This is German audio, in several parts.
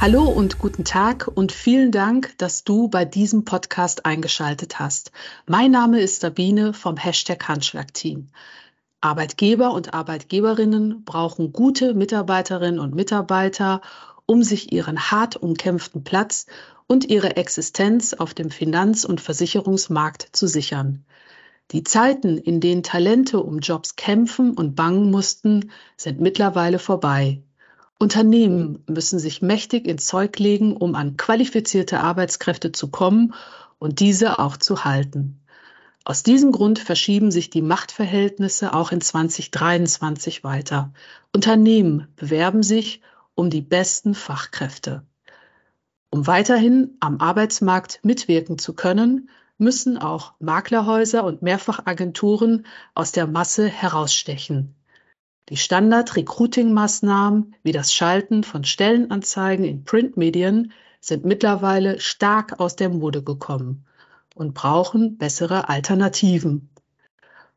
Hallo und guten Tag und vielen Dank, dass du bei diesem Podcast eingeschaltet hast. Mein Name ist Sabine vom Hashtag Handschlag-Team. Arbeitgeber und Arbeitgeberinnen brauchen gute Mitarbeiterinnen und Mitarbeiter, um sich ihren hart umkämpften Platz und ihre Existenz auf dem Finanz- und Versicherungsmarkt zu sichern. Die Zeiten, in denen Talente um Jobs kämpfen und bangen mussten, sind mittlerweile vorbei. Unternehmen müssen sich mächtig ins Zeug legen, um an qualifizierte Arbeitskräfte zu kommen und diese auch zu halten. Aus diesem Grund verschieben sich die Machtverhältnisse auch in 2023 weiter. Unternehmen bewerben sich um die besten Fachkräfte. Um weiterhin am Arbeitsmarkt mitwirken zu können, müssen auch Maklerhäuser und Mehrfachagenturen aus der Masse herausstechen. Die Standard-Recruiting-Maßnahmen wie das Schalten von Stellenanzeigen in Printmedien sind mittlerweile stark aus der Mode gekommen und brauchen bessere Alternativen.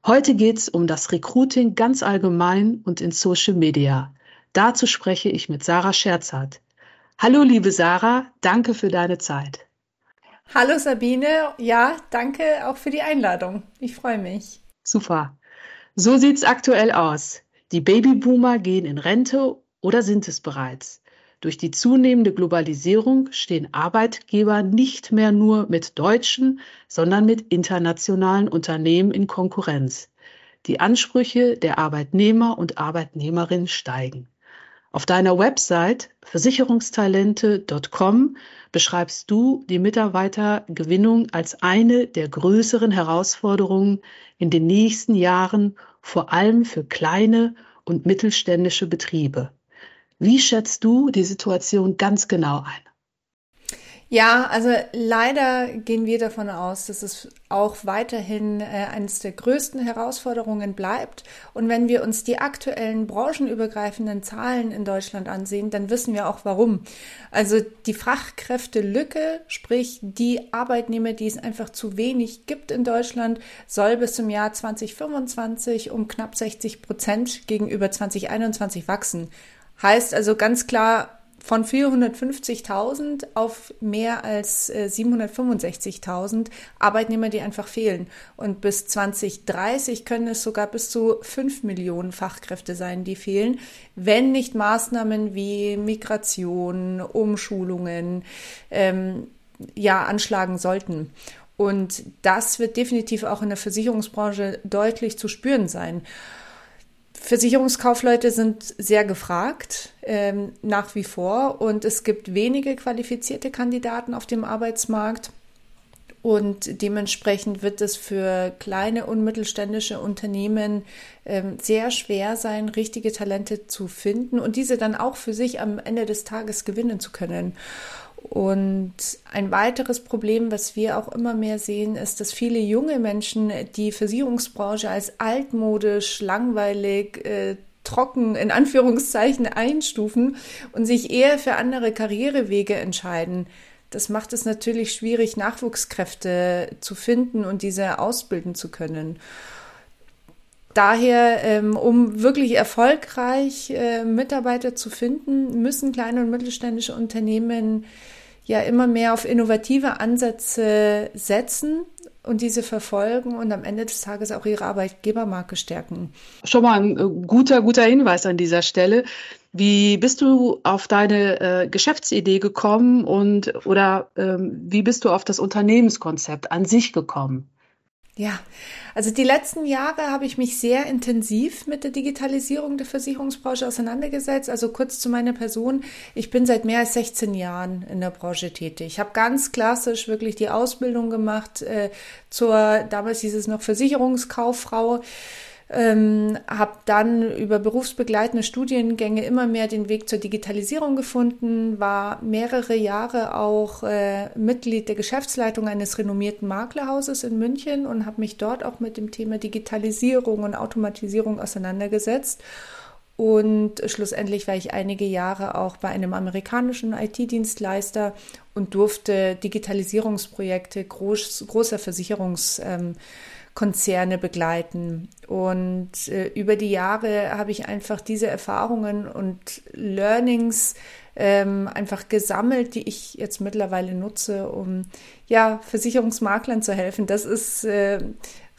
Heute geht es um das Recruiting ganz allgemein und in Social Media. Dazu spreche ich mit Sarah Scherzhardt. Hallo, liebe Sarah, danke für deine Zeit. Hallo Sabine, ja, danke auch für die Einladung. Ich freue mich. Super. So sieht's aktuell aus. Die Babyboomer gehen in Rente oder sind es bereits. Durch die zunehmende Globalisierung stehen Arbeitgeber nicht mehr nur mit deutschen, sondern mit internationalen Unternehmen in Konkurrenz. Die Ansprüche der Arbeitnehmer und Arbeitnehmerinnen steigen. Auf deiner Website versicherungstalente.com beschreibst du die Mitarbeitergewinnung als eine der größeren Herausforderungen in den nächsten Jahren vor allem für kleine und mittelständische Betriebe. Wie schätzt du die Situation ganz genau ein? Ja, also leider gehen wir davon aus, dass es auch weiterhin äh, eines der größten Herausforderungen bleibt. Und wenn wir uns die aktuellen branchenübergreifenden Zahlen in Deutschland ansehen, dann wissen wir auch warum. Also die Fachkräftelücke, sprich die Arbeitnehmer, die es einfach zu wenig gibt in Deutschland, soll bis zum Jahr 2025 um knapp 60 Prozent gegenüber 2021 wachsen. Heißt also ganz klar, von 450.000 auf mehr als äh, 765.000 Arbeitnehmer, die einfach fehlen. Und bis 2030 können es sogar bis zu 5 Millionen Fachkräfte sein, die fehlen, wenn nicht Maßnahmen wie Migration, Umschulungen ähm, ja anschlagen sollten. Und das wird definitiv auch in der Versicherungsbranche deutlich zu spüren sein. Versicherungskaufleute sind sehr gefragt, ähm, nach wie vor. Und es gibt wenige qualifizierte Kandidaten auf dem Arbeitsmarkt. Und dementsprechend wird es für kleine und mittelständische Unternehmen ähm, sehr schwer sein, richtige Talente zu finden und diese dann auch für sich am Ende des Tages gewinnen zu können. Und ein weiteres Problem, was wir auch immer mehr sehen, ist, dass viele junge Menschen die Versicherungsbranche als altmodisch, langweilig, äh, trocken in Anführungszeichen einstufen und sich eher für andere Karrierewege entscheiden. Das macht es natürlich schwierig, Nachwuchskräfte zu finden und diese ausbilden zu können. Daher, ähm, um wirklich erfolgreich äh, Mitarbeiter zu finden, müssen kleine und mittelständische Unternehmen ja immer mehr auf innovative Ansätze setzen und diese verfolgen und am Ende des Tages auch ihre Arbeitgebermarke stärken. Schon mal ein äh, guter, guter Hinweis an dieser Stelle. Wie bist du auf deine äh, Geschäftsidee gekommen und oder ähm, wie bist du auf das Unternehmenskonzept an sich gekommen? Ja, also die letzten Jahre habe ich mich sehr intensiv mit der Digitalisierung der Versicherungsbranche auseinandergesetzt. Also kurz zu meiner Person. Ich bin seit mehr als 16 Jahren in der Branche tätig. Ich habe ganz klassisch wirklich die Ausbildung gemacht äh, zur, damals hieß es noch Versicherungskauffrau ähm, habe dann über berufsbegleitende Studiengänge immer mehr den Weg zur Digitalisierung gefunden, war mehrere Jahre auch äh, Mitglied der Geschäftsleitung eines renommierten Maklerhauses in München und habe mich dort auch mit dem Thema Digitalisierung und Automatisierung auseinandergesetzt. Und schlussendlich war ich einige Jahre auch bei einem amerikanischen IT-Dienstleister und durfte Digitalisierungsprojekte groß, großer Versicherungs ähm, Konzerne begleiten. Und äh, über die Jahre habe ich einfach diese Erfahrungen und Learnings ähm, einfach gesammelt, die ich jetzt mittlerweile nutze, um ja Versicherungsmaklern zu helfen. Das ist äh,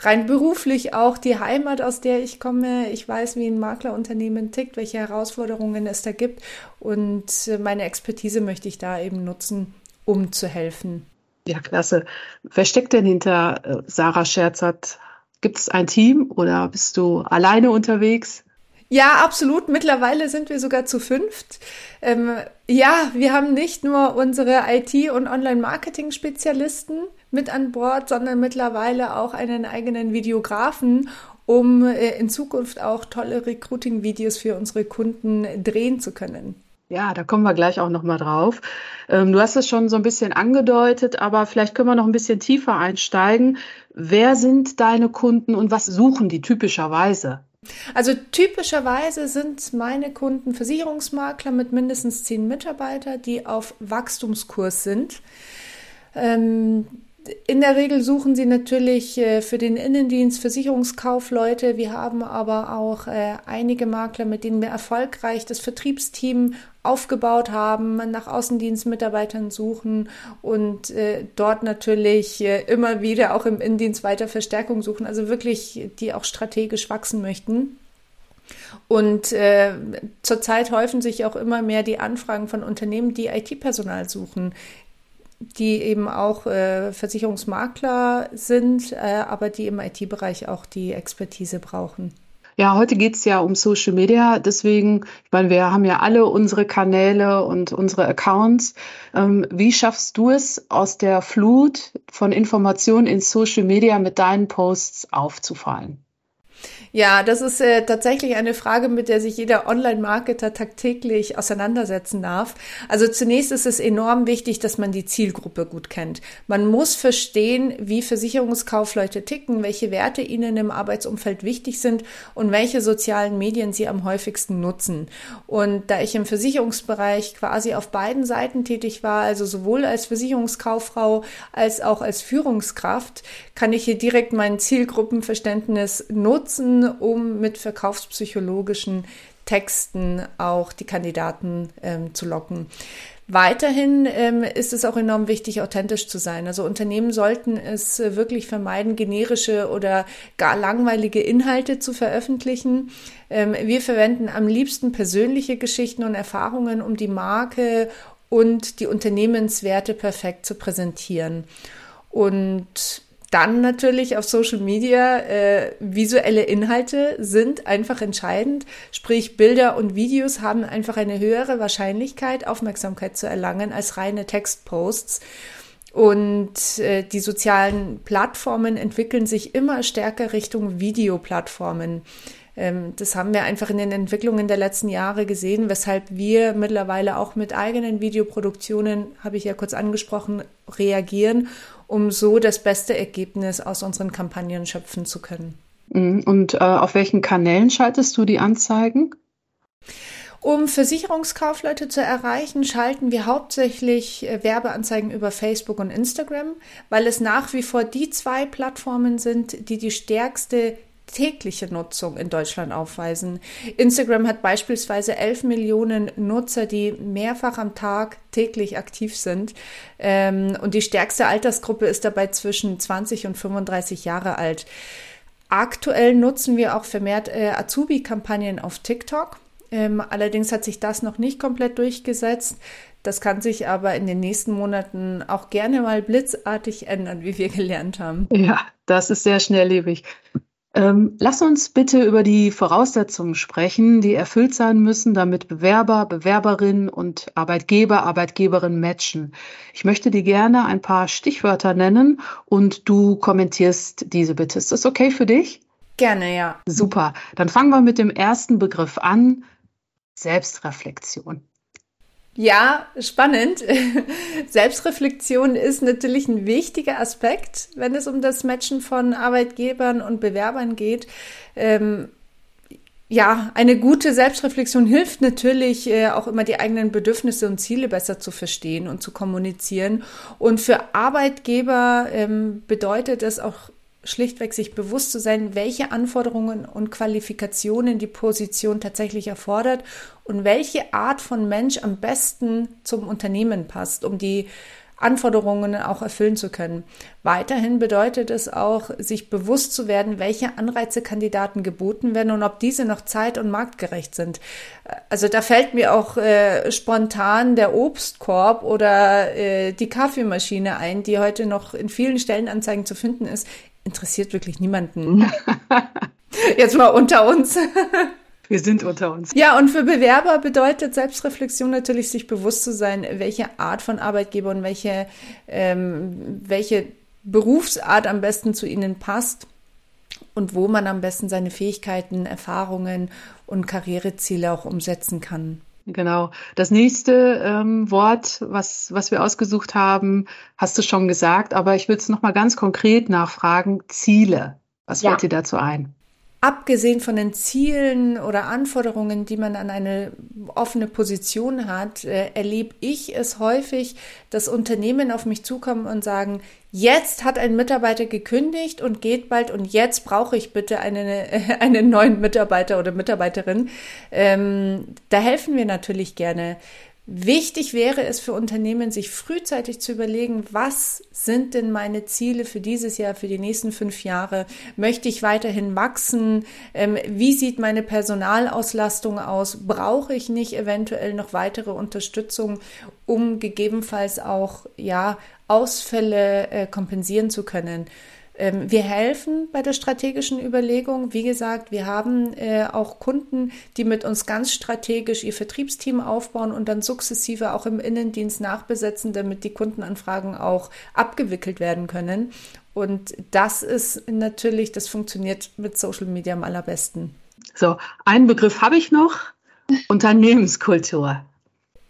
rein beruflich auch die Heimat, aus der ich komme. Ich weiß, wie ein Maklerunternehmen tickt, welche Herausforderungen es da gibt und äh, meine Expertise möchte ich da eben nutzen, um zu helfen. Ja, klasse. Wer steckt denn hinter äh, Sarah Scherzert? Gibt es ein Team oder bist du alleine unterwegs? Ja, absolut. Mittlerweile sind wir sogar zu fünft. Ähm, ja, wir haben nicht nur unsere IT- und Online-Marketing-Spezialisten mit an Bord, sondern mittlerweile auch einen eigenen Videografen, um äh, in Zukunft auch tolle Recruiting-Videos für unsere Kunden drehen zu können. Ja, da kommen wir gleich auch noch mal drauf. Ähm, du hast es schon so ein bisschen angedeutet, aber vielleicht können wir noch ein bisschen tiefer einsteigen. Wer sind deine Kunden und was suchen die typischerweise? Also typischerweise sind meine Kunden Versicherungsmakler mit mindestens zehn Mitarbeitern, die auf Wachstumskurs sind. Ähm, in der Regel suchen sie natürlich äh, für den Innendienst Versicherungskaufleute. Wir haben aber auch äh, einige Makler, mit denen wir erfolgreich das Vertriebsteam aufgebaut haben, nach Außendienstmitarbeitern suchen und äh, dort natürlich immer wieder auch im Innendienst weiter Verstärkung suchen, also wirklich, die auch strategisch wachsen möchten. Und äh, zurzeit häufen sich auch immer mehr die Anfragen von Unternehmen, die IT-Personal suchen die eben auch äh, Versicherungsmakler sind, äh, aber die im IT-Bereich auch die Expertise brauchen. Ja, heute geht es ja um Social Media. Deswegen, ich meine, wir haben ja alle unsere Kanäle und unsere Accounts. Ähm, wie schaffst du es, aus der Flut von Informationen in Social Media mit deinen Posts aufzufallen? Ja, das ist äh, tatsächlich eine Frage, mit der sich jeder Online-Marketer tagtäglich auseinandersetzen darf. Also zunächst ist es enorm wichtig, dass man die Zielgruppe gut kennt. Man muss verstehen, wie Versicherungskaufleute ticken, welche Werte ihnen im Arbeitsumfeld wichtig sind und welche sozialen Medien sie am häufigsten nutzen. Und da ich im Versicherungsbereich quasi auf beiden Seiten tätig war, also sowohl als Versicherungskauffrau als auch als Führungskraft, kann ich hier direkt mein Zielgruppenverständnis nutzen um mit verkaufspsychologischen Texten auch die Kandidaten ähm, zu locken. Weiterhin ähm, ist es auch enorm wichtig, authentisch zu sein. Also Unternehmen sollten es äh, wirklich vermeiden, generische oder gar langweilige Inhalte zu veröffentlichen. Ähm, wir verwenden am liebsten persönliche Geschichten und Erfahrungen, um die Marke und die Unternehmenswerte perfekt zu präsentieren. Und dann natürlich auf Social Media äh, visuelle Inhalte sind einfach entscheidend. Sprich, Bilder und Videos haben einfach eine höhere Wahrscheinlichkeit, Aufmerksamkeit zu erlangen als reine Textposts. Und äh, die sozialen Plattformen entwickeln sich immer stärker Richtung Videoplattformen. Ähm, das haben wir einfach in den Entwicklungen der letzten Jahre gesehen, weshalb wir mittlerweile auch mit eigenen Videoproduktionen, habe ich ja kurz angesprochen, reagieren um so das beste Ergebnis aus unseren Kampagnen schöpfen zu können. Mhm. Und äh, auf welchen Kanälen schaltest du die Anzeigen? Um Versicherungskaufleute zu erreichen, schalten wir hauptsächlich äh, Werbeanzeigen über Facebook und Instagram, weil es nach wie vor die zwei Plattformen sind, die die stärkste tägliche Nutzung in Deutschland aufweisen. Instagram hat beispielsweise 11 Millionen Nutzer, die mehrfach am Tag täglich aktiv sind. Ähm, und die stärkste Altersgruppe ist dabei zwischen 20 und 35 Jahre alt. Aktuell nutzen wir auch vermehrt äh, Azubi-Kampagnen auf TikTok. Ähm, allerdings hat sich das noch nicht komplett durchgesetzt. Das kann sich aber in den nächsten Monaten auch gerne mal blitzartig ändern, wie wir gelernt haben. Ja, das ist sehr schnelllebig. Ähm, lass uns bitte über die Voraussetzungen sprechen, die erfüllt sein müssen, damit Bewerber, Bewerberinnen und Arbeitgeber, Arbeitgeberinnen matchen. Ich möchte dir gerne ein paar Stichwörter nennen und du kommentierst diese bitte. Ist das okay für dich? Gerne, ja. Super. Dann fangen wir mit dem ersten Begriff an. Selbstreflexion. Ja, spannend. Selbstreflexion ist natürlich ein wichtiger Aspekt, wenn es um das Matchen von Arbeitgebern und Bewerbern geht. Ähm, ja, eine gute Selbstreflexion hilft natürlich äh, auch immer die eigenen Bedürfnisse und Ziele besser zu verstehen und zu kommunizieren. Und für Arbeitgeber ähm, bedeutet es auch schlichtweg sich bewusst zu sein, welche Anforderungen und Qualifikationen die Position tatsächlich erfordert und welche Art von Mensch am besten zum Unternehmen passt, um die Anforderungen auch erfüllen zu können. Weiterhin bedeutet es auch, sich bewusst zu werden, welche Anreize Kandidaten geboten werden und ob diese noch zeit- und marktgerecht sind. Also da fällt mir auch äh, spontan der Obstkorb oder äh, die Kaffeemaschine ein, die heute noch in vielen Stellenanzeigen zu finden ist. Interessiert wirklich niemanden. Jetzt mal unter uns. Wir sind unter uns. Ja, und für Bewerber bedeutet Selbstreflexion natürlich, sich bewusst zu sein, welche Art von Arbeitgeber und welche, ähm, welche Berufsart am besten zu ihnen passt und wo man am besten seine Fähigkeiten, Erfahrungen und Karriereziele auch umsetzen kann. Genau. Das nächste ähm, Wort, was, was wir ausgesucht haben, hast du schon gesagt, aber ich will es nochmal ganz konkret nachfragen. Ziele. Was ja. fällt dir dazu ein? Abgesehen von den Zielen oder Anforderungen, die man an eine offene Position hat, äh, erlebe ich es häufig, dass Unternehmen auf mich zukommen und sagen, jetzt hat ein Mitarbeiter gekündigt und geht bald und jetzt brauche ich bitte eine, einen neuen Mitarbeiter oder Mitarbeiterin. Ähm, da helfen wir natürlich gerne. Wichtig wäre es für Unternehmen, sich frühzeitig zu überlegen, was sind denn meine Ziele für dieses Jahr, für die nächsten fünf Jahre? Möchte ich weiterhin wachsen? Ähm, wie sieht meine Personalauslastung aus? Brauche ich nicht eventuell noch weitere Unterstützung, um gegebenenfalls auch, ja, Ausfälle äh, kompensieren zu können? Ähm, wir helfen bei der strategischen Überlegung. Wie gesagt, wir haben äh, auch Kunden, die mit uns ganz strategisch ihr Vertriebsteam aufbauen und dann sukzessive auch im Innendienst nachbesetzen, damit die Kundenanfragen auch abgewickelt werden können. Und das ist natürlich, das funktioniert mit Social Media am allerbesten. So, einen Begriff habe ich noch. Unternehmenskultur.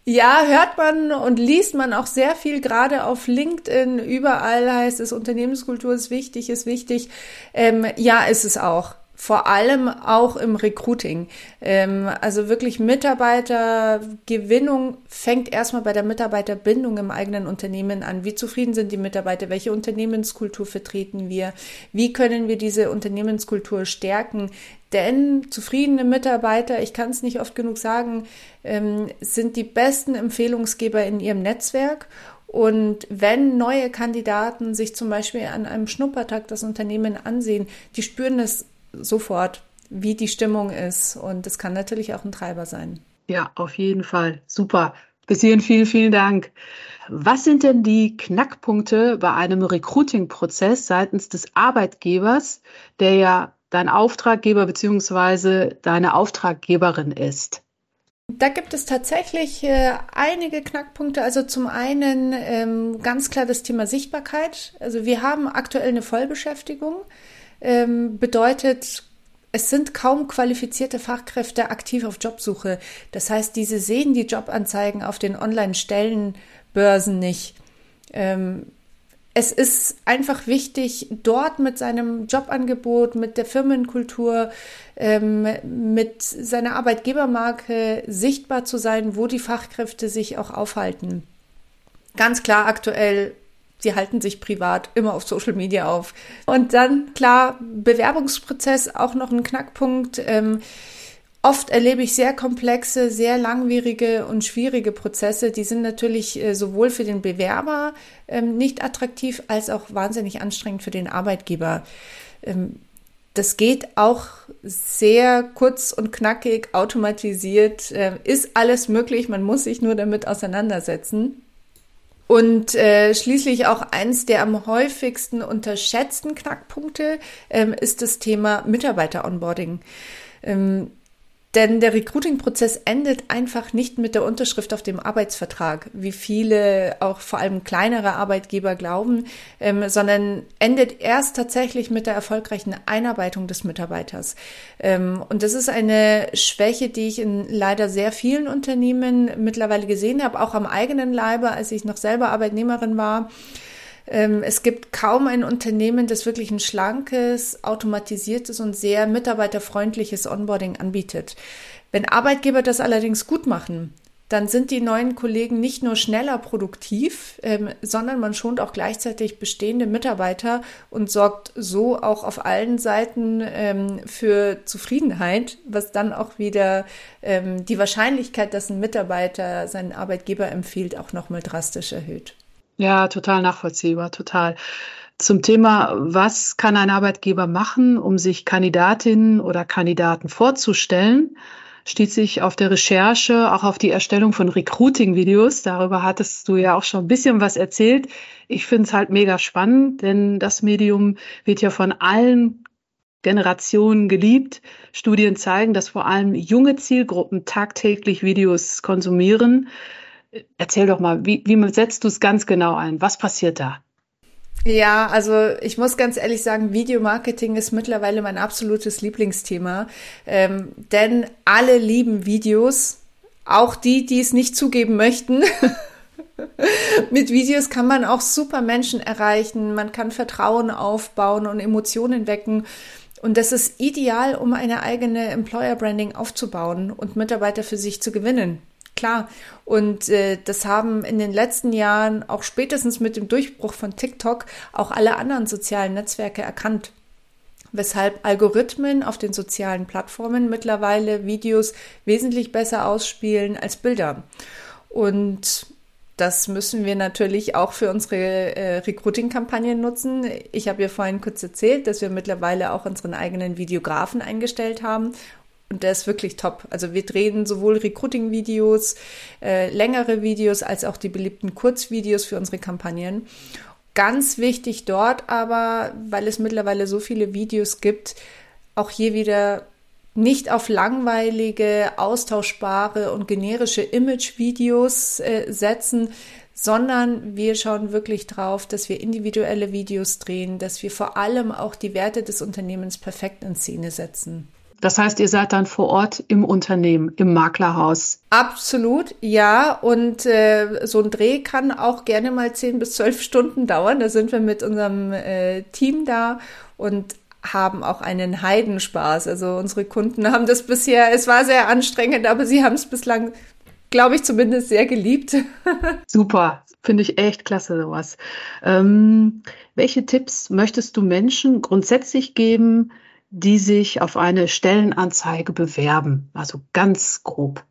Ja, hört man und liest man auch sehr viel, gerade auf LinkedIn. Überall heißt es, Unternehmenskultur ist wichtig, ist wichtig. Ähm, ja, ist es auch vor allem auch im Recruiting. Ähm, also wirklich Mitarbeitergewinnung fängt erstmal bei der Mitarbeiterbindung im eigenen Unternehmen an. Wie zufrieden sind die Mitarbeiter? Welche Unternehmenskultur vertreten wir? Wie können wir diese Unternehmenskultur stärken? Denn zufriedene Mitarbeiter, ich kann es nicht oft genug sagen, ähm, sind die besten Empfehlungsgeber in ihrem Netzwerk. Und wenn neue Kandidaten sich zum Beispiel an einem Schnuppertag das Unternehmen ansehen, die spüren es sofort, wie die Stimmung ist. Und es kann natürlich auch ein Treiber sein. Ja, auf jeden Fall. Super. Bis hierhin vielen, vielen Dank. Was sind denn die Knackpunkte bei einem Recruiting-Prozess seitens des Arbeitgebers, der ja dein Auftraggeber bzw. deine Auftraggeberin ist? Da gibt es tatsächlich äh, einige Knackpunkte. Also zum einen ähm, ganz klar das Thema Sichtbarkeit. Also wir haben aktuell eine Vollbeschäftigung ähm, bedeutet, es sind kaum qualifizierte Fachkräfte aktiv auf Jobsuche. Das heißt, diese sehen die Jobanzeigen auf den Online-Stellenbörsen nicht. Ähm, es ist einfach wichtig, dort mit seinem Jobangebot, mit der Firmenkultur, ähm, mit seiner Arbeitgebermarke sichtbar zu sein, wo die Fachkräfte sich auch aufhalten. Ganz klar aktuell sie halten sich privat immer auf Social Media auf. Und dann, klar, Bewerbungsprozess auch noch ein Knackpunkt. Ähm, oft erlebe ich sehr komplexe, sehr langwierige und schwierige Prozesse. Die sind natürlich äh, sowohl für den Bewerber ähm, nicht attraktiv als auch wahnsinnig anstrengend für den Arbeitgeber. Ähm, das geht auch sehr kurz und knackig, automatisiert, äh, ist alles möglich, man muss sich nur damit auseinandersetzen. Und äh, schließlich auch eins der am häufigsten unterschätzten Knackpunkte ähm, ist das Thema Mitarbeiter-Onboarding. Ähm, denn der Recruiting-Prozess endet einfach nicht mit der Unterschrift auf dem Arbeitsvertrag, wie viele auch vor allem kleinere Arbeitgeber glauben, ähm, sondern endet erst tatsächlich mit der erfolgreichen Einarbeitung des Mitarbeiters. Ähm, und das ist eine Schwäche, die ich in leider sehr vielen Unternehmen mittlerweile gesehen habe, auch am eigenen Leibe, als ich noch selber Arbeitnehmerin war. Ähm, es gibt kaum ein Unternehmen, das wirklich ein schlankes, automatisiertes und sehr mitarbeiterfreundliches Onboarding anbietet. Wenn Arbeitgeber das allerdings gut machen, dann sind die neuen Kollegen nicht nur schneller produktiv, ähm, sondern man schont auch gleichzeitig bestehende Mitarbeiter und sorgt so auch auf allen Seiten ähm, für Zufriedenheit, was dann auch wieder die Wahrscheinlichkeit, dass ein Mitarbeiter seinen Arbeitgeber empfiehlt, auch nochmal drastisch erhöht. Ja, total nachvollziehbar, total. Zum Thema, was kann ein Arbeitgeber machen, um sich Kandidatinnen oder Kandidaten vorzustellen, stieß sich auf der Recherche auch auf die Erstellung von Recruiting-Videos. Darüber hattest du ja auch schon ein bisschen was erzählt. Ich finde es halt mega spannend, denn das Medium wird ja von allen Generationen geliebt. Studien zeigen, dass vor allem junge Zielgruppen tagtäglich Videos konsumieren. Erzähl doch mal, wie, wie setzt du es ganz genau ein? Was passiert da? Ja, also ich muss ganz ehrlich sagen, Videomarketing ist mittlerweile mein absolutes Lieblingsthema, ähm, denn alle lieben Videos, auch die, die es nicht zugeben möchten. Mit Videos kann man auch super Menschen erreichen, man kann Vertrauen aufbauen und Emotionen wecken. Und das ist ideal, um eine eigene Employer Branding aufzubauen und Mitarbeiter für sich zu gewinnen klar. Und äh, das haben in den letzten Jahren auch spätestens mit dem Durchbruch von TikTok auch alle anderen sozialen Netzwerke erkannt weshalb Algorithmen auf den sozialen Plattformen mittlerweile Videos wesentlich besser ausspielen als Bilder. Und das müssen wir natürlich auch für unsere äh, Recruiting-Kampagnen nutzen. Ich habe ja vorhin kurz erzählt, dass wir mittlerweile auch unseren eigenen Videografen eingestellt haben und der ist wirklich top. Also wir drehen sowohl Recruiting-Videos, äh, längere Videos als auch die beliebten Kurzvideos für unsere Kampagnen. Ganz wichtig dort aber, weil es mittlerweile so viele Videos gibt, auch hier wieder nicht auf langweilige, austauschbare und generische Image-Videos äh, setzen, sondern wir schauen wirklich drauf, dass wir individuelle Videos drehen, dass wir vor allem auch die Werte des Unternehmens perfekt in Szene setzen. Das heißt, ihr seid dann vor Ort im Unternehmen, im Maklerhaus. Absolut, ja. Und äh, so ein Dreh kann auch gerne mal zehn bis zwölf Stunden dauern. Da sind wir mit unserem äh, Team da und haben auch einen Heidenspaß. Also unsere Kunden haben das bisher, es war sehr anstrengend, aber sie haben es bislang, glaube ich, zumindest sehr geliebt. Super, finde ich echt klasse sowas. Ähm, welche Tipps möchtest du Menschen grundsätzlich geben, die sich auf eine Stellenanzeige bewerben. Also ganz grob.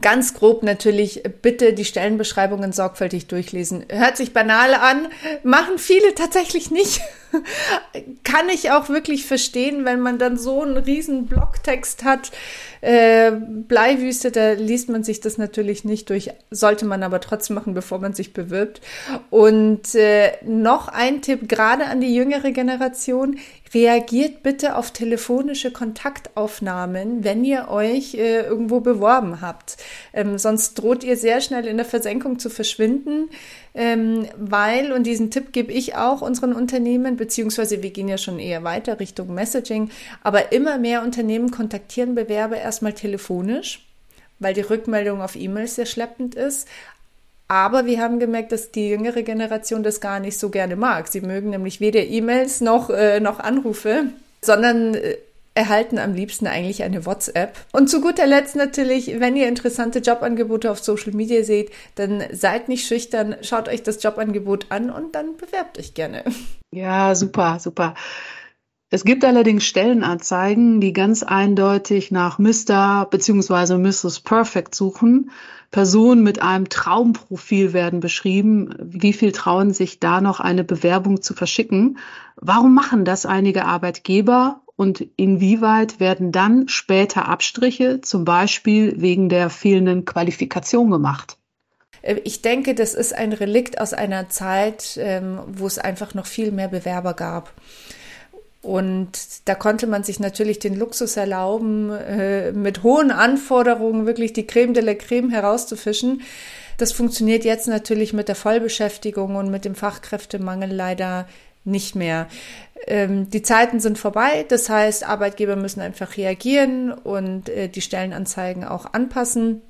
Ganz grob natürlich bitte die Stellenbeschreibungen sorgfältig durchlesen. Hört sich banal an, machen viele tatsächlich nicht. Kann ich auch wirklich verstehen, wenn man dann so einen riesen Blogtext hat. Äh, Bleiwüste, da liest man sich das natürlich nicht durch, sollte man aber trotzdem machen, bevor man sich bewirbt. Und äh, noch ein Tipp, gerade an die jüngere Generation, reagiert bitte auf telefonische Kontaktaufnahmen, wenn ihr euch äh, irgendwo beworben habt. Ähm, sonst droht ihr sehr schnell in der Versenkung zu verschwinden ähm, weil, und diesen Tipp gebe ich auch unseren Unternehmen, beziehungsweise wir gehen ja schon eher weiter Richtung Messaging, aber immer mehr Unternehmen kontaktieren Bewerber erstmal telefonisch, weil die Rückmeldung auf E-Mails sehr schleppend ist. Aber wir haben gemerkt, dass die jüngere Generation das gar nicht so gerne mag. Sie mögen nämlich weder E-Mails noch, äh, noch Anrufe, sondern äh, erhalten am liebsten eigentlich eine WhatsApp. Und zu guter Letzt natürlich, wenn ihr interessante Jobangebote auf Social Media seht, dann seid nicht schüchtern, schaut euch das Jobangebot an und dann bewerbt euch gerne. Ja, super, super. Es gibt allerdings Stellenanzeigen, die ganz eindeutig nach Mr. bzw. Mrs. Perfect suchen. Personen mit einem Traumprofil werden beschrieben. Wie viel trauen sich da noch eine Bewerbung zu verschicken? Warum machen das einige Arbeitgeber und inwieweit werden dann später Abstriche, zum Beispiel wegen der fehlenden Qualifikation gemacht? Äh, ich denke, das ist ein Relikt aus einer Zeit, ähm, wo es einfach noch viel mehr Bewerber gab. Und da konnte man sich natürlich den Luxus erlauben, äh, mit hohen Anforderungen wirklich die Creme de la Creme herauszufischen. Das funktioniert jetzt natürlich mit der Vollbeschäftigung und mit dem Fachkräftemangel leider nicht mehr. Ähm, die Zeiten sind vorbei, das heißt, Arbeitgeber müssen einfach reagieren und äh, die Stellenanzeigen auch anpassen.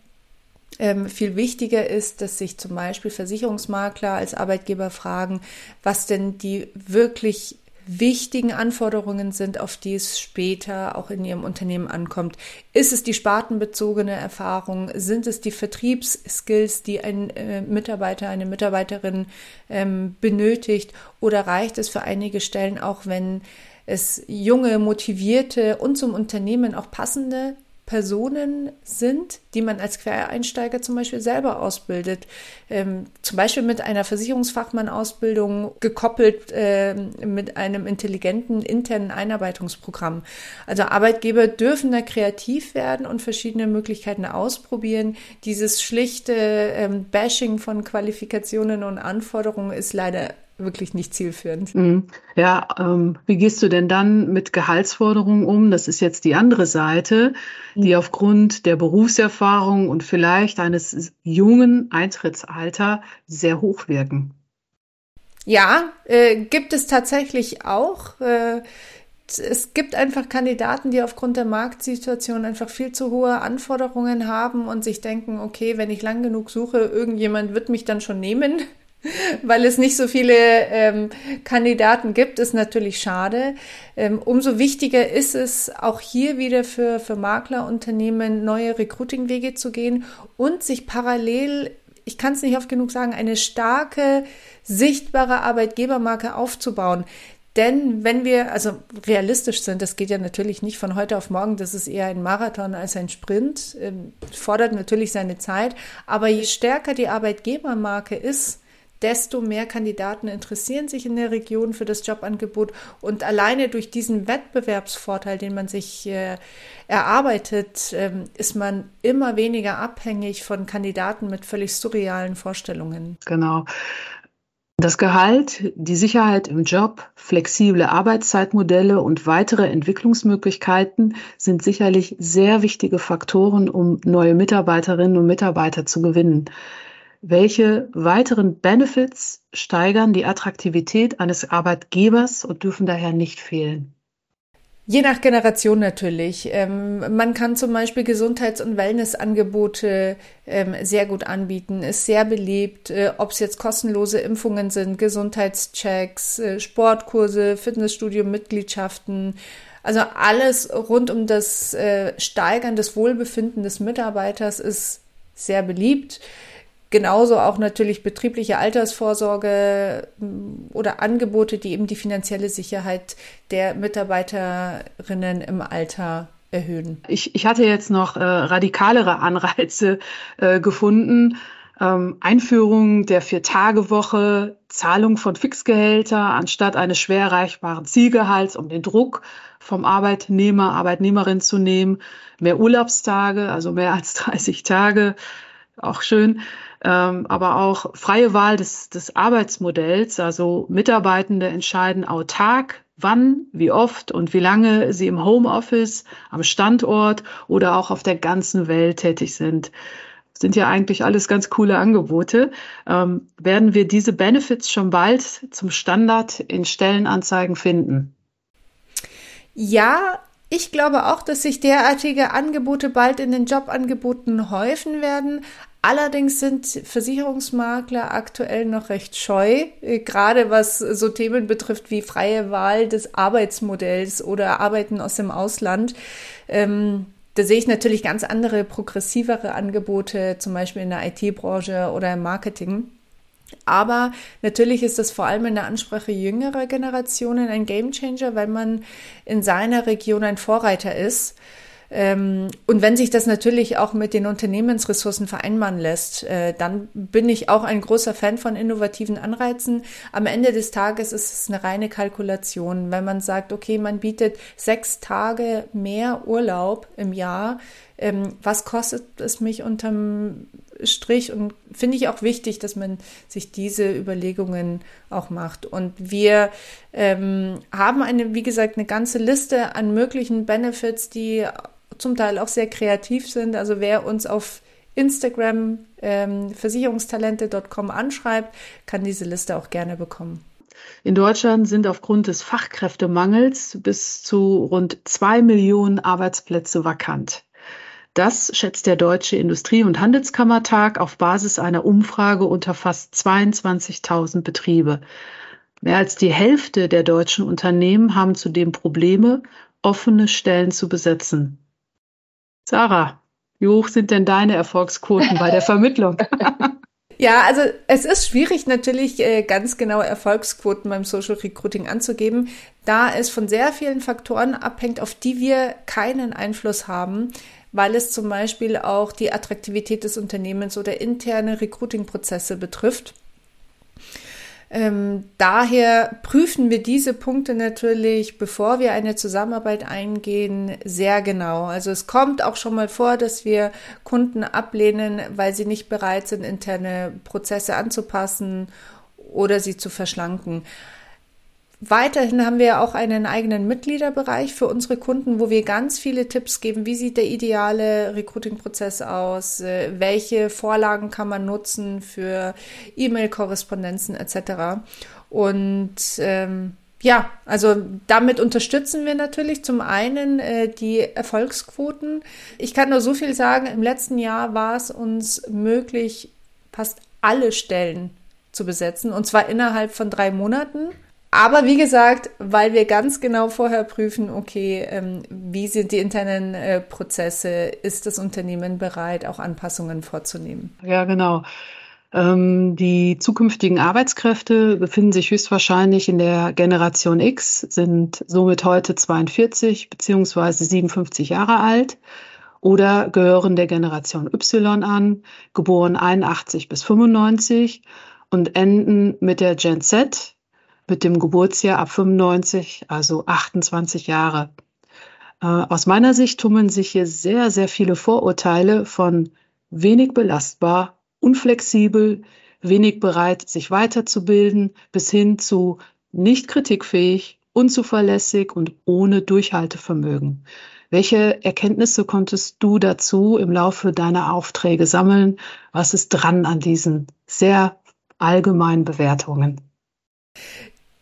Ähm, viel wichtiger ist, dass sich zum Beispiel Versicherungsmakler als Arbeitgeber fragen, was denn die wirklich wichtigen Anforderungen sind, auf die es später auch in Ihrem Unternehmen ankommt. Ist es die spartenbezogene Erfahrung? Sind es die Vertriebsskills, die ein äh, Mitarbeiter, eine Mitarbeiterin ähm, benötigt? Oder reicht es für einige Stellen auch, wenn es junge, motivierte und zum Unternehmen auch passende Personen sind, die man als Quereinsteiger zum Beispiel selber ausbildet. Ähm, zum Beispiel mit einer Versicherungsfachmann-Ausbildung gekoppelt äh, mit einem intelligenten internen Einarbeitungsprogramm. Also Arbeitgeber dürfen da kreativ werden und verschiedene Möglichkeiten ausprobieren. Dieses schlichte ähm, Bashing von Qualifikationen und Anforderungen ist leider wirklich nicht zielführend. Mhm. Ja, ähm, wie gehst du denn dann mit Gehaltsforderungen um? Das ist jetzt die andere Seite, die mhm. aufgrund der Berufserfahrung und vielleicht eines jungen Eintrittsalter sehr hoch wirken. Ja, äh, gibt es tatsächlich auch. Äh, es gibt einfach Kandidaten, die aufgrund der Marktsituation einfach viel zu hohe Anforderungen haben und sich denken, okay, wenn ich lang genug suche, irgendjemand wird mich dann schon nehmen. weil es nicht so viele ähm, Kandidaten gibt, ist natürlich schade. Ähm, umso wichtiger ist es auch hier wieder für, für Maklerunternehmen neue Recruitingwege zu gehen und sich parallel, ich kann es nicht oft genug sagen, eine starke, sichtbare Arbeitgebermarke aufzubauen. Denn wenn wir also realistisch sind, das geht ja natürlich nicht von heute auf morgen, das ist eher ein Marathon als ein Sprint, ähm, fordert natürlich seine Zeit. Aber je stärker die Arbeitgebermarke ist, desto mehr Kandidaten interessieren sich in der Region für das Jobangebot. Und alleine durch diesen Wettbewerbsvorteil, den man sich äh, erarbeitet, ähm, ist man immer weniger abhängig von Kandidaten mit völlig surrealen Vorstellungen. Genau. Das Gehalt, die Sicherheit im Job, flexible Arbeitszeitmodelle und weitere Entwicklungsmöglichkeiten sind sicherlich sehr wichtige Faktoren, um neue Mitarbeiterinnen und Mitarbeiter zu gewinnen. Welche weiteren Benefits steigern die Attraktivität eines Arbeitgebers und dürfen daher nicht fehlen? Je nach Generation natürlich. Ähm, man kann zum Beispiel Gesundheits- und Wellnessangebote ähm, sehr gut anbieten, ist sehr beliebt, äh, ob es jetzt kostenlose Impfungen sind, Gesundheitschecks, äh, Sportkurse, Fitnessstudio, Mitgliedschaften. Also alles rund um das äh, Steigern des Wohlbefinden des Mitarbeiters ist sehr beliebt. Genauso auch natürlich betriebliche Altersvorsorge mm, oder Angebote, die eben die finanzielle Sicherheit der Mitarbeiterinnen im Alter erhöhen. Ich, ich hatte jetzt noch äh, radikalere Anreize äh, gefunden. Ähm, Einführung der Vier-Tage-Woche, Zahlung von Fixgehälter anstatt eines schwer erreichbaren Zielgehalts, um den Druck vom Arbeitnehmer, Arbeitnehmerin zu nehmen, mehr Urlaubstage, also mehr als 30 Tage, auch schön ähm, aber auch freie Wahl des, des Arbeitsmodells. Also Mitarbeitende entscheiden autark, wann, wie oft und wie lange sie im Homeoffice, am Standort oder auch auf der ganzen Welt tätig sind. Das sind ja eigentlich alles ganz coole Angebote. Ähm, werden wir diese Benefits schon bald zum Standard in Stellenanzeigen finden? Ja, ich glaube auch, dass sich derartige Angebote bald in den Jobangeboten häufen werden. Allerdings sind Versicherungsmakler aktuell noch recht scheu, äh, gerade was so Themen betrifft wie freie Wahl des Arbeitsmodells oder Arbeiten aus dem Ausland. Ähm, da sehe ich natürlich ganz andere, progressivere Angebote, zum Beispiel in der IT-Branche oder im Marketing. Aber natürlich ist das vor allem in der Ansprache jüngerer Generationen ein Gamechanger, weil man in seiner Region ein Vorreiter ist. Ähm, und wenn sich das natürlich auch mit den Unternehmensressourcen vereinbaren lässt, äh, dann bin ich auch ein großer Fan von innovativen Anreizen. Am Ende des Tages ist es eine reine Kalkulation. Wenn man sagt, okay, man bietet sechs Tage mehr Urlaub im Jahr, ähm, was kostet es mich unterm Strich? Und finde ich auch wichtig, dass man sich diese Überlegungen auch macht. Und wir ähm, haben eine, wie gesagt, eine ganze Liste an möglichen Benefits, die zum Teil auch sehr kreativ sind. Also wer uns auf Instagram ähm, versicherungstalente.com anschreibt, kann diese Liste auch gerne bekommen. In Deutschland sind aufgrund des Fachkräftemangels bis zu rund zwei Millionen Arbeitsplätze vakant. Das schätzt der Deutsche Industrie- und Handelskammertag auf Basis einer Umfrage unter fast 22.000 Betriebe. Mehr als die Hälfte der deutschen Unternehmen haben zudem Probleme, offene Stellen zu besetzen. Sarah, wie hoch sind denn deine Erfolgsquoten bei der Vermittlung? Ja, also es ist schwierig natürlich äh, ganz genaue Erfolgsquoten beim Social Recruiting anzugeben, da es von sehr vielen Faktoren abhängt, auf die wir keinen Einfluss haben, weil es zum Beispiel auch die Attraktivität des Unternehmens oder interne Recruiting-Prozesse betrifft. Ähm, daher prüfen wir diese Punkte natürlich, bevor wir eine Zusammenarbeit eingehen, sehr genau. Also es kommt auch schon mal vor, dass wir Kunden ablehnen, weil sie nicht bereit sind, interne Prozesse anzupassen oder sie zu verschlanken. Weiterhin haben wir auch einen eigenen Mitgliederbereich für unsere Kunden, wo wir ganz viele Tipps geben. Wie sieht der ideale Recruiting-Prozess aus? Äh, welche Vorlagen kann man nutzen für E-Mail-Korrespondenzen etc. Und ähm, ja, also damit unterstützen wir natürlich zum einen äh, die Erfolgsquoten. Ich kann nur so viel sagen, im letzten Jahr war es uns möglich, fast alle Stellen zu besetzen, und zwar innerhalb von drei Monaten. Aber wie gesagt, weil wir ganz genau vorher prüfen, okay, ähm, wie sind die internen äh, Prozesse, ist das Unternehmen bereit, auch Anpassungen vorzunehmen? Ja, genau. Ähm, die zukünftigen Arbeitskräfte befinden sich höchstwahrscheinlich in der Generation X, sind somit heute 42 beziehungsweise 57 Jahre alt oder gehören der Generation Y an, geboren 81 bis 95 und enden mit der Gen Z, mit dem Geburtsjahr ab 95, also 28 Jahre. Äh, aus meiner Sicht tummeln sich hier sehr, sehr viele Vorurteile von wenig belastbar, unflexibel, wenig bereit, sich weiterzubilden, bis hin zu nicht kritikfähig, unzuverlässig und ohne Durchhaltevermögen. Welche Erkenntnisse konntest du dazu im Laufe deiner Aufträge sammeln? Was ist dran an diesen sehr allgemeinen Bewertungen?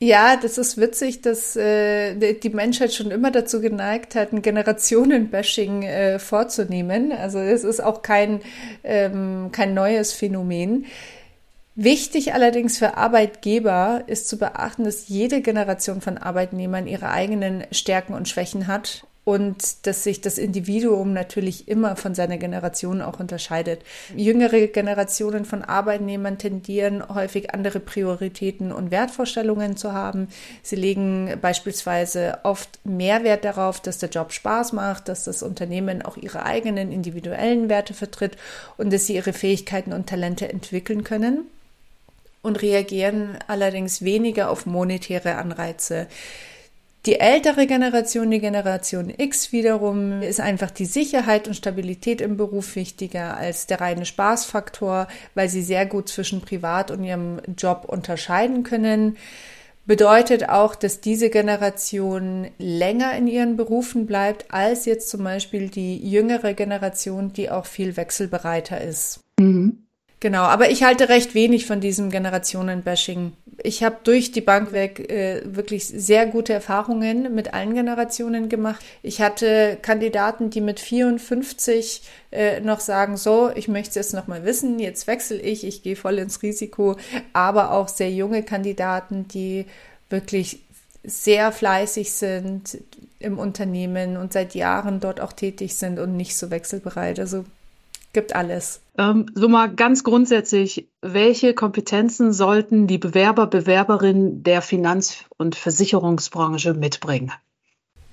Ja, das ist witzig, dass äh, die Menschheit schon immer dazu geneigt hat, ein Generationenbashing äh, vorzunehmen. Also es ist auch kein, ähm, kein neues Phänomen. Wichtig allerdings für Arbeitgeber ist zu beachten, dass jede Generation von Arbeitnehmern ihre eigenen Stärken und Schwächen hat und dass sich das Individuum natürlich immer von seiner Generation auch unterscheidet. Jüngere Generationen von Arbeitnehmern tendieren häufig andere Prioritäten und Wertvorstellungen zu haben. Sie legen beispielsweise oft mehr Wert darauf, dass der Job Spaß macht, dass das Unternehmen auch ihre eigenen individuellen Werte vertritt und dass sie ihre Fähigkeiten und Talente entwickeln können und reagieren allerdings weniger auf monetäre Anreize. Die ältere Generation, die Generation X wiederum, ist einfach die Sicherheit und Stabilität im Beruf wichtiger als der reine Spaßfaktor, weil sie sehr gut zwischen Privat und ihrem Job unterscheiden können. Bedeutet auch, dass diese Generation länger in ihren Berufen bleibt als jetzt zum Beispiel die jüngere Generation, die auch viel wechselbereiter ist. Mhm. Genau, aber ich halte recht wenig von diesem Generationenbashing. Ich habe durch die Bank weg äh, wirklich sehr gute Erfahrungen mit allen Generationen gemacht. Ich hatte Kandidaten, die mit 54 äh, noch sagen, so, ich möchte es jetzt noch mal wissen, jetzt wechsle ich, ich gehe voll ins Risiko, aber auch sehr junge Kandidaten, die wirklich sehr fleißig sind im Unternehmen und seit Jahren dort auch tätig sind und nicht so wechselbereit. Also gibt alles. Ähm, so mal ganz grundsätzlich, welche Kompetenzen sollten die Bewerber, Bewerberinnen der Finanz- und Versicherungsbranche mitbringen?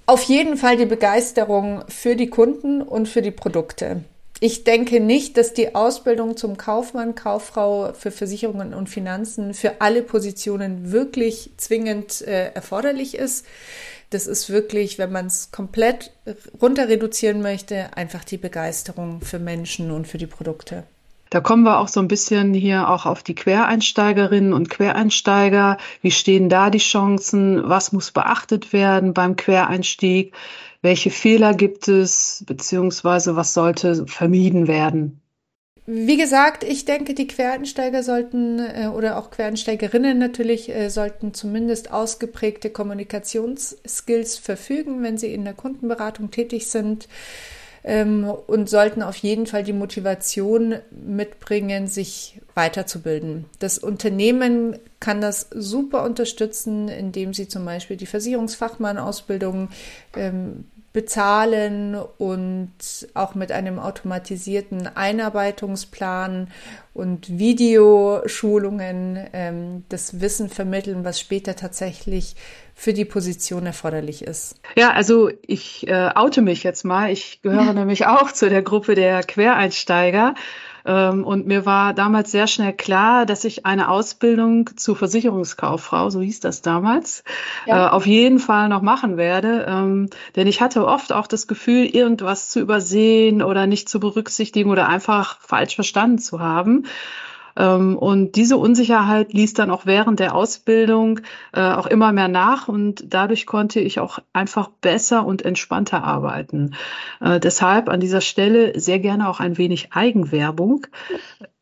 Auf jeden Fall die Begeisterung für die Kunden und für die Produkte. Ich denke nicht, dass die Ausbildung zum Kaufmann, Kauffrau für Versicherungen und Finanzen für alle Positionen wirklich zwingend äh, erforderlich ist. Das ist wirklich, wenn man es komplett runter reduzieren möchte, einfach die Begeisterung für Menschen und für die Produkte. Da kommen wir auch so ein bisschen hier auch auf die Quereinsteigerinnen und Quereinsteiger. Wie stehen da die Chancen? Was muss beachtet werden beim Quereinstieg? Welche Fehler gibt es? Beziehungsweise was sollte vermieden werden? Wie gesagt, ich denke, die Quereinsteiger sollten äh, oder auch Quereinsteigerinnen natürlich äh, sollten zumindest ausgeprägte Kommunikationsskills verfügen, wenn sie in der Kundenberatung tätig sind. ähm, und sollten auf jeden Fall die Motivation mitbringen, sich weiterzubilden. Das Unternehmen kann das super unterstützen, indem sie zum Beispiel die Versicherungsfachmann-Ausbildung ähm, bezahlen und auch mit einem automatisierten Einarbeitungsplan und Videoschulungen ähm, das Wissen vermitteln, was später tatsächlich für die Position erforderlich ist. Ja, also ich äh, oute mich jetzt mal. Ich gehöre nämlich auch zu der Gruppe der Quereinsteiger. Ähm, und mir war damals sehr schnell klar, dass ich eine Ausbildung zur Versicherungskauffrau, so hieß das damals, ja. Äh, auf jeden Fall noch machen werde. Ähm, denn ich hatte oft auch das Gefühl, irgendwas zu übersehen oder nicht zu berücksichtigen oder einfach falsch verstanden zu haben. Ähm, und diese Unsicherheit ließ dann auch während der Ausbildung äh, auch immer mehr nach und dadurch konnte ich auch einfach besser und entspannter arbeiten. Äh, deshalb an dieser Stelle sehr gerne auch ein wenig Eigenwerbung.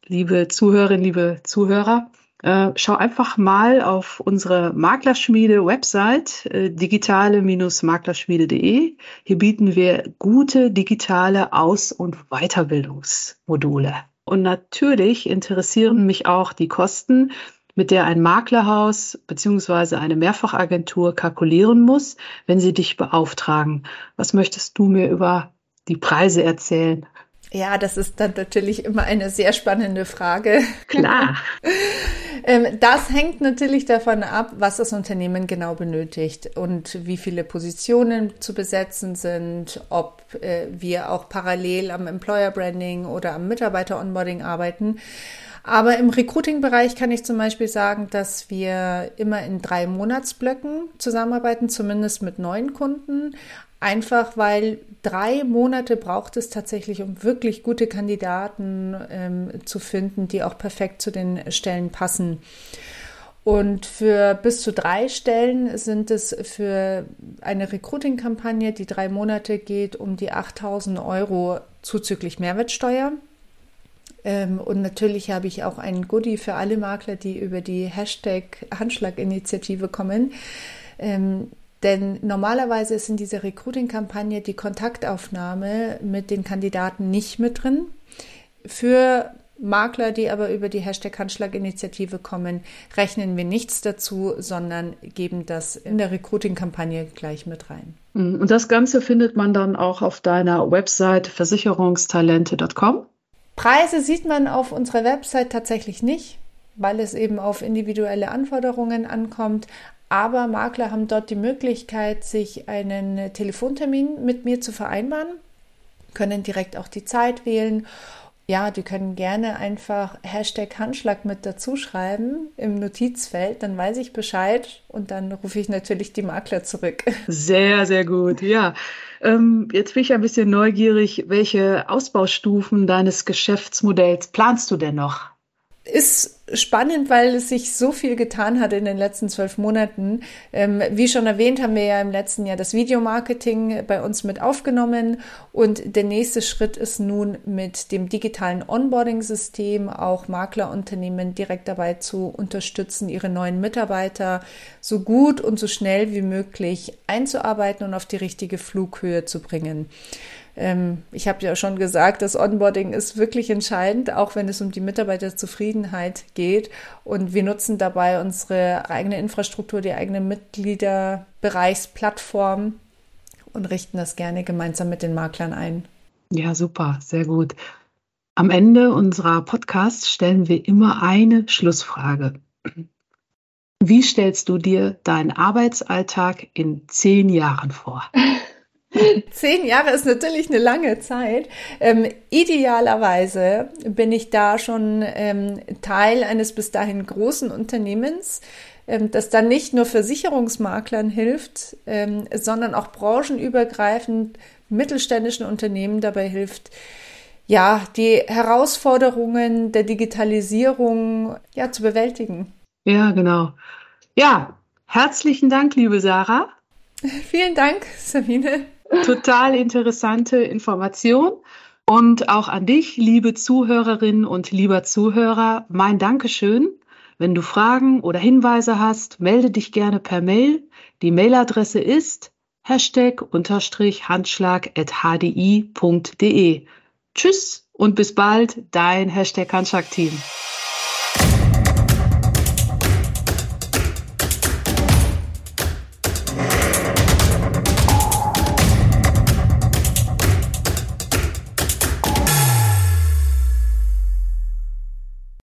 Liebe Zuhörerinnen, liebe Zuhörer, äh, schau einfach mal auf unsere Maklerschmiede-Website digitale-maklerschmiede.de. Hier bieten wir gute digitale Aus- und Weiterbildungsmodule. Und natürlich interessieren mich auch die Kosten, mit der ein Maklerhaus beziehungsweise eine Mehrfachagentur kalkulieren muss, wenn sie dich beauftragen. Was möchtest du mir über die Preise erzählen? Ja, das ist dann natürlich immer eine sehr spannende Frage. Klar. Ähm, das hängt natürlich davon ab, was das Unternehmen genau benötigt und wie viele Positionen zu besetzen sind, ob äh, wir auch parallel am Employer Branding oder am Mitarbeiter Onboarding arbeiten. Aber im Recruiting-Bereich kann ich zum Beispiel sagen, dass wir immer in drei Monatsblöcken zusammenarbeiten, zumindest mit neuen Kunden. Einfach weil drei Monate braucht es tatsächlich, um wirklich gute Kandidaten ähm, zu finden, die auch perfekt zu den Stellen passen. Und für bis zu drei Stellen sind es für eine Recruiting-Kampagne, die drei Monate geht, um die 8000 Euro zuzüglich Mehrwertsteuer. Ähm, und natürlich habe ich auch ein Goodie für alle Makler, die über die Hashtag Handschlag-Initiative kommen. Denn normalerweise ist in dieser Recruiting-Kampagne die Kontaktaufnahme mit den Kandidaten nicht mit drin. Für Makler, die aber über die Hashtag Handschlag-Initiative kommen, rechnen wir nichts dazu, sondern geben das in der Recruiting-Kampagne gleich mit rein. Mhm. Und das Ganze findet man dann auch auf deiner Website versicherungstalente.com? Preise sieht man auf unserer Website tatsächlich nicht, weil es eben auf individuelle Anforderungen ankommt. Aber Makler haben dort die Möglichkeit, sich einen Telefontermin mit mir zu vereinbaren, können direkt auch die Zeit wählen. Ja, die können gerne einfach Hashtag Handschlag mit dazu schreiben im Notizfeld, dann weiß ich Bescheid und dann rufe ich natürlich die Makler zurück. Sehr, sehr gut, ja. Ähm, jetzt bin ich ein bisschen neugierig, welche Ausbaustufen deines Geschäftsmodells planst du denn noch? Ist spannend, weil es sich so viel getan hat in den letzten zwölf Monaten. Ähm, wie schon erwähnt, haben wir ja im letzten Jahr das Videomarketing bei uns mit aufgenommen und der nächste Schritt ist nun mit dem digitalen Onboarding-System auch Maklerunternehmen direkt dabei zu unterstützen, ihre neuen Mitarbeiter so gut und so schnell wie möglich einzuarbeiten und auf die richtige Flughöhe zu bringen. Ähm, ich habe ja schon gesagt, das Onboarding ist wirklich entscheidend, auch wenn es um die Mitarbeiterzufriedenheit geht. Und wir nutzen dabei unsere eigene Infrastruktur, die eigene Mitgliederbereichsplattform und richten das gerne gemeinsam mit den Maklern ein. Ja, super, sehr gut. Am Ende unserer Podcasts stellen wir immer eine Schlussfrage. Wie stellst du dir deinen Arbeitsalltag in zehn Jahren vor? Zehn Jahre ist natürlich eine lange Zeit. Ähm, idealerweise bin ich da schon ähm, Teil eines bis dahin großen Unternehmens, ähm, das dann nicht nur Versicherungsmaklern hilft, ähm, sondern auch branchenübergreifend mittelständischen Unternehmen dabei hilft, ja, die Herausforderungen der Digitalisierung ja zu bewältigen. Ja, genau. Ja, herzlichen Dank, liebe Sarah. Vielen Dank, Sabine. Total interessante Information. Und auch an dich, liebe Zuhörerinnen und lieber Zuhörer, mein Dankeschön. Wenn du Fragen oder Hinweise hast, melde dich gerne per Mail. Die Mailadresse ist Hashtag unterstrich Handschlag at hdi.de. Tschüss und bis bald, dein Hashtag Handschlag Team.